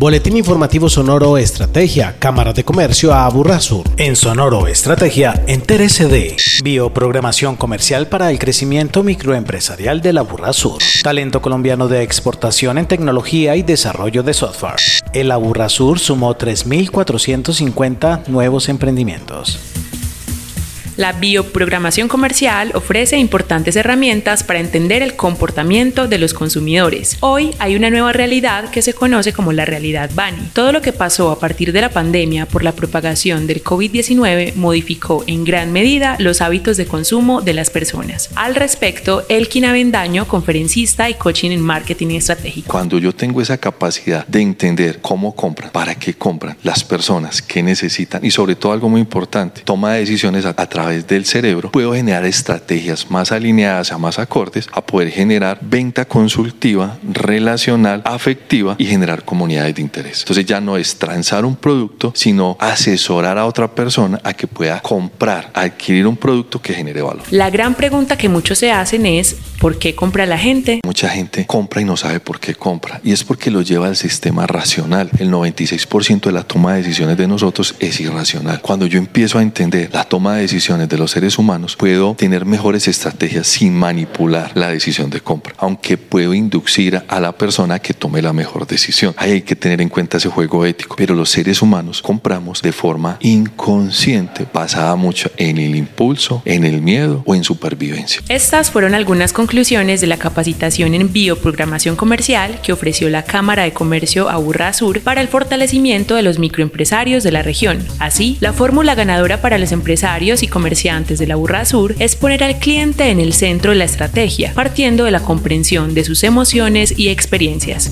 Boletín informativo Sonoro Estrategia, Cámara de Comercio a Aburrasur. En Sonoro Estrategia, entérese de bioprogramación comercial para el crecimiento microempresarial de la Aburrasur. Talento colombiano de exportación en tecnología y desarrollo de software. El Aburrasur sumó 3.450 nuevos emprendimientos. La bioprogramación comercial ofrece importantes herramientas para entender el comportamiento de los consumidores. Hoy hay una nueva realidad que se conoce como la realidad BANI. Todo lo que pasó a partir de la pandemia por la propagación del COVID-19 modificó en gran medida los hábitos de consumo de las personas. Al respecto, Elkin Avendaño, conferencista y coaching en marketing estratégico. Cuando yo tengo esa capacidad de entender cómo compran, para qué compran, las personas, qué necesitan y sobre todo algo muy importante, toma de decisiones a, a través del cerebro, puedo generar estrategias más alineadas a más acordes a poder generar venta consultiva, relacional, afectiva y generar comunidades de interés. Entonces ya no es transar un producto, sino asesorar a otra persona a que pueda comprar, adquirir un producto que genere valor. La gran pregunta que muchos se hacen es, ¿por qué compra la gente? Mucha gente compra y no sabe por qué compra. Y es porque lo lleva al sistema racional. El 96% de la toma de decisiones de nosotros es irracional. Cuando yo empiezo a entender la toma de decisiones, de los seres humanos, puedo tener mejores estrategias sin manipular la decisión de compra, aunque puedo inducir a la persona que tome la mejor decisión. Ahí hay que tener en cuenta ese juego ético, pero los seres humanos compramos de forma inconsciente, basada mucho en el impulso, en el miedo o en supervivencia. Estas fueron algunas conclusiones de la capacitación en bioprogramación comercial que ofreció la Cámara de Comercio Aburra Sur para el fortalecimiento de los microempresarios de la región. Así, la fórmula ganadora para los empresarios y comerciantes comerciantes de la Burra Sur es poner al cliente en el centro de la estrategia, partiendo de la comprensión de sus emociones y experiencias.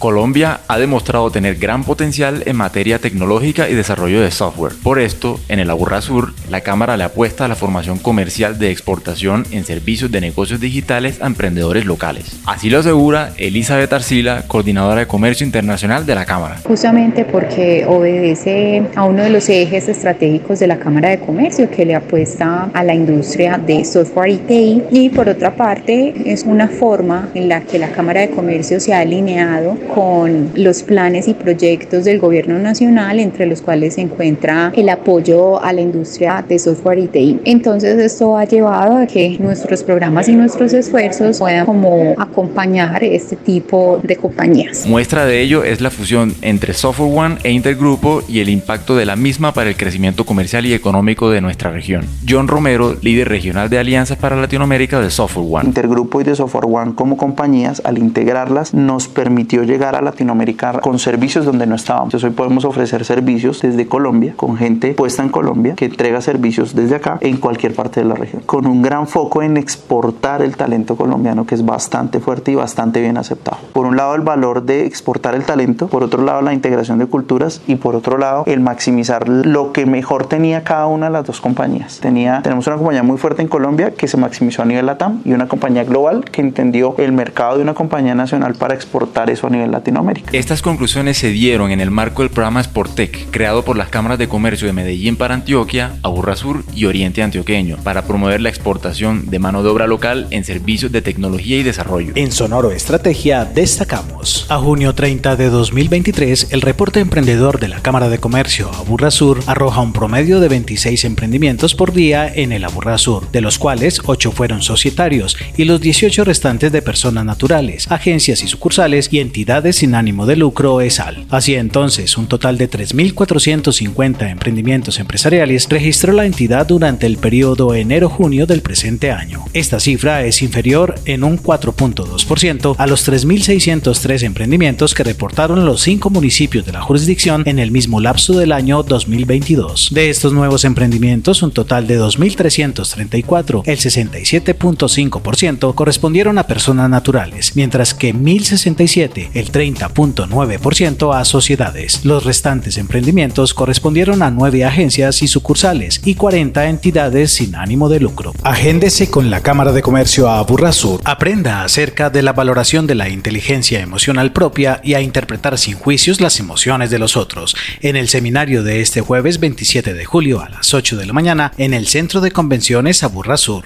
Colombia ha demostrado tener gran potencial en materia tecnológica y desarrollo de software. Por esto, en el Aburra Sur, la Cámara le apuesta a la formación comercial de exportación en servicios de negocios digitales a emprendedores locales. Así lo asegura Elizabeth Arcila, coordinadora de comercio internacional de la Cámara. Justamente porque obedece a uno de los ejes estratégicos de la Cámara de Comercio que le apuesta a la industria de software y TI y por otra parte es una forma en la que la Cámara de Comercio se ha alineado con los planes y proyectos del gobierno nacional, entre los cuales se encuentra el apoyo a la industria de software y TI. Entonces esto ha llevado a que nuestros programas y nuestros esfuerzos puedan como acompañar este tipo de compañías. Muestra de ello es la fusión entre Software One e Intergrupo y el impacto de la misma para el crecimiento comercial y económico de nuestra región. John Romero, líder regional de alianzas para Latinoamérica de Software One. Intergrupo y de Software One como compañías, al integrarlas, nos permitió llegar a Latinoamérica con servicios donde no estábamos. Entonces hoy podemos ofrecer servicios desde Colombia, con gente puesta en Colombia, que entrega servicios desde acá en cualquier parte de la región, con un gran foco en exportar el talento colombiano que es bastante fuerte y bastante bien aceptado. Por un lado el valor de exportar el talento, por otro lado la integración de culturas y por otro lado el maximizar lo que mejor tenía cada una de las dos compañías. Tenía, tenemos una compañía muy fuerte en Colombia que se maximizó a nivel LATAM y una compañía global que entendió el mercado de una compañía nacional para exportar eso a nivel Latinoamérica. Estas conclusiones se dieron en el marco del programa Sportec, creado por las cámaras de comercio de Medellín para Antioquia, Aburra Sur y Oriente Antioqueño, para promover la exportación de mano de obra local en servicios de tecnología y desarrollo. En Sonoro Estrategia destacamos. A junio 30 de 2023, el reporte emprendedor de la Cámara de Comercio Aburra Sur arroja un promedio de 26 emprendimientos por día en el Aburra Sur, de los cuales 8 fueron societarios y los 18 restantes de personas naturales, agencias y sucursales y entidades sin ánimo de lucro ESAL. Así entonces, un total de 3.450 emprendimientos empresariales registró la entidad durante el periodo enero-junio del presente año. Esta cifra es inferior en un 4.2% a los 3.603 emprendimientos que reportaron los cinco municipios de la jurisdicción en el mismo lapso del año 2022. De estos nuevos emprendimientos, un total de 2.334, el 67.5%, correspondieron a personas naturales, mientras que 1.067, el 30.9% a sociedades. Los restantes emprendimientos correspondieron a 9 agencias y sucursales y 40 entidades sin ánimo de lucro. Agéndese con la Cámara de Comercio a Burrasur. Aprenda acerca de la valoración de la inteligencia emocional propia y a interpretar sin juicios las emociones de los otros en el seminario de este jueves 27 de julio a las 8 de la mañana en el Centro de Convenciones Aburrasur.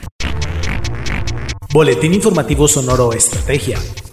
Boletín Informativo Sonoro Estrategia,